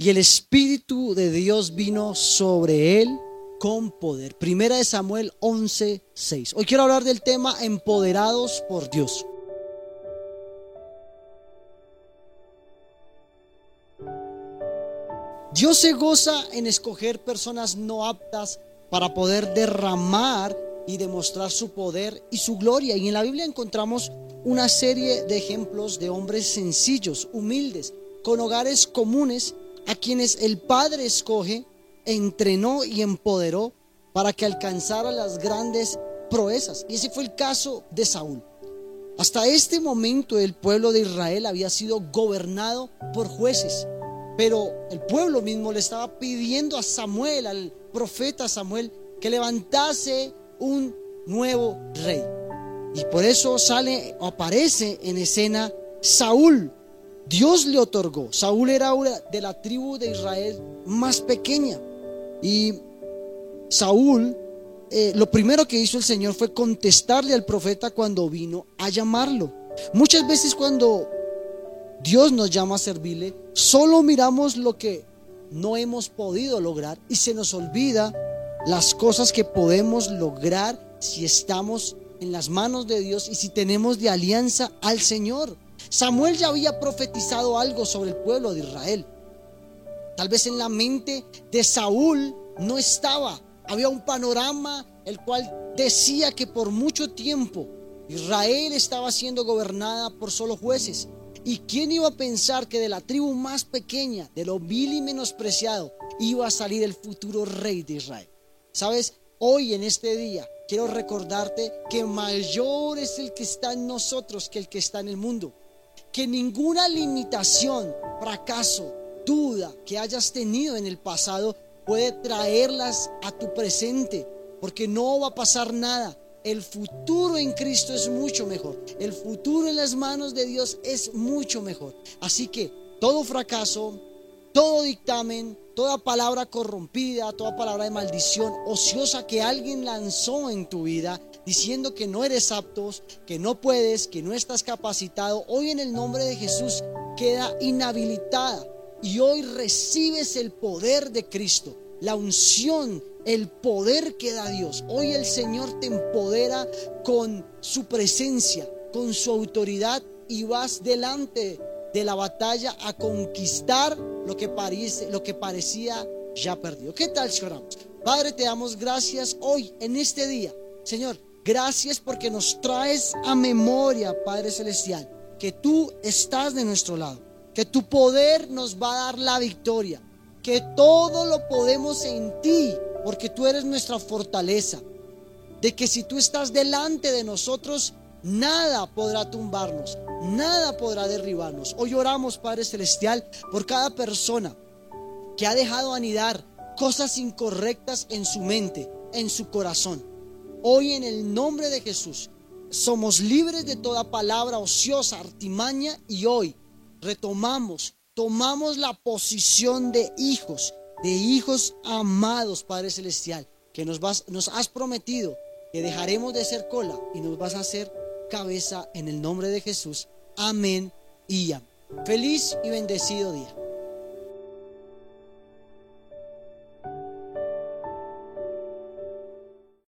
y el Espíritu de Dios vino sobre él con poder. Primera de Samuel 11, 6. Hoy quiero hablar del tema empoderados por Dios. Dios se goza en escoger personas no aptas para poder derramar y demostrar su poder y su gloria. Y en la Biblia encontramos una serie de ejemplos de hombres sencillos, humildes, con hogares comunes, a quienes el Padre escoge, entrenó y empoderó para que alcanzara las grandes proezas. Y ese fue el caso de Saúl. Hasta este momento el pueblo de Israel había sido gobernado por jueces, pero el pueblo mismo le estaba pidiendo a Samuel, al profeta Samuel, que levantase un nuevo rey. Y por eso sale o aparece en escena Saúl. Dios le otorgó. Saúl era de la tribu de Israel más pequeña. Y Saúl, eh, lo primero que hizo el Señor fue contestarle al profeta cuando vino a llamarlo. Muchas veces cuando Dios nos llama a servirle, solo miramos lo que no hemos podido lograr y se nos olvida las cosas que podemos lograr si estamos en las manos de Dios y si tenemos de alianza al Señor. Samuel ya había profetizado algo sobre el pueblo de Israel. Tal vez en la mente de Saúl no estaba. Había un panorama el cual decía que por mucho tiempo Israel estaba siendo gobernada por solo jueces. ¿Y quién iba a pensar que de la tribu más pequeña, de lo vil y menospreciado, iba a salir el futuro rey de Israel? ¿Sabes? Hoy en este día quiero recordarte que mayor es el que está en nosotros que el que está en el mundo. Que ninguna limitación, fracaso, duda que hayas tenido en el pasado puede traerlas a tu presente, porque no va a pasar nada. El futuro en Cristo es mucho mejor. El futuro en las manos de Dios es mucho mejor. Así que todo fracaso, todo dictamen, toda palabra corrompida, toda palabra de maldición ociosa que alguien lanzó en tu vida diciendo que no eres apto, que no puedes, que no estás capacitado, hoy en el nombre de Jesús queda inhabilitada y hoy recibes el poder de Cristo, la unción, el poder que da Dios. Hoy el Señor te empodera con su presencia, con su autoridad y vas delante de la batalla a conquistar lo que, parece, lo que parecía ya perdido. ¿Qué tal si Padre, te damos gracias hoy, en este día. Señor, gracias porque nos traes a memoria, Padre Celestial, que tú estás de nuestro lado, que tu poder nos va a dar la victoria, que todo lo podemos en ti, porque tú eres nuestra fortaleza, de que si tú estás delante de nosotros, Nada podrá tumbarnos, nada podrá derribarnos. Hoy oramos, Padre Celestial, por cada persona que ha dejado anidar cosas incorrectas en su mente, en su corazón. Hoy en el nombre de Jesús somos libres de toda palabra ociosa, artimaña y hoy retomamos, tomamos la posición de hijos, de hijos amados, Padre Celestial, que nos, vas, nos has prometido que dejaremos de ser cola y nos vas a hacer cabeza en el nombre de Jesús. Amén y amén. Feliz y bendecido día.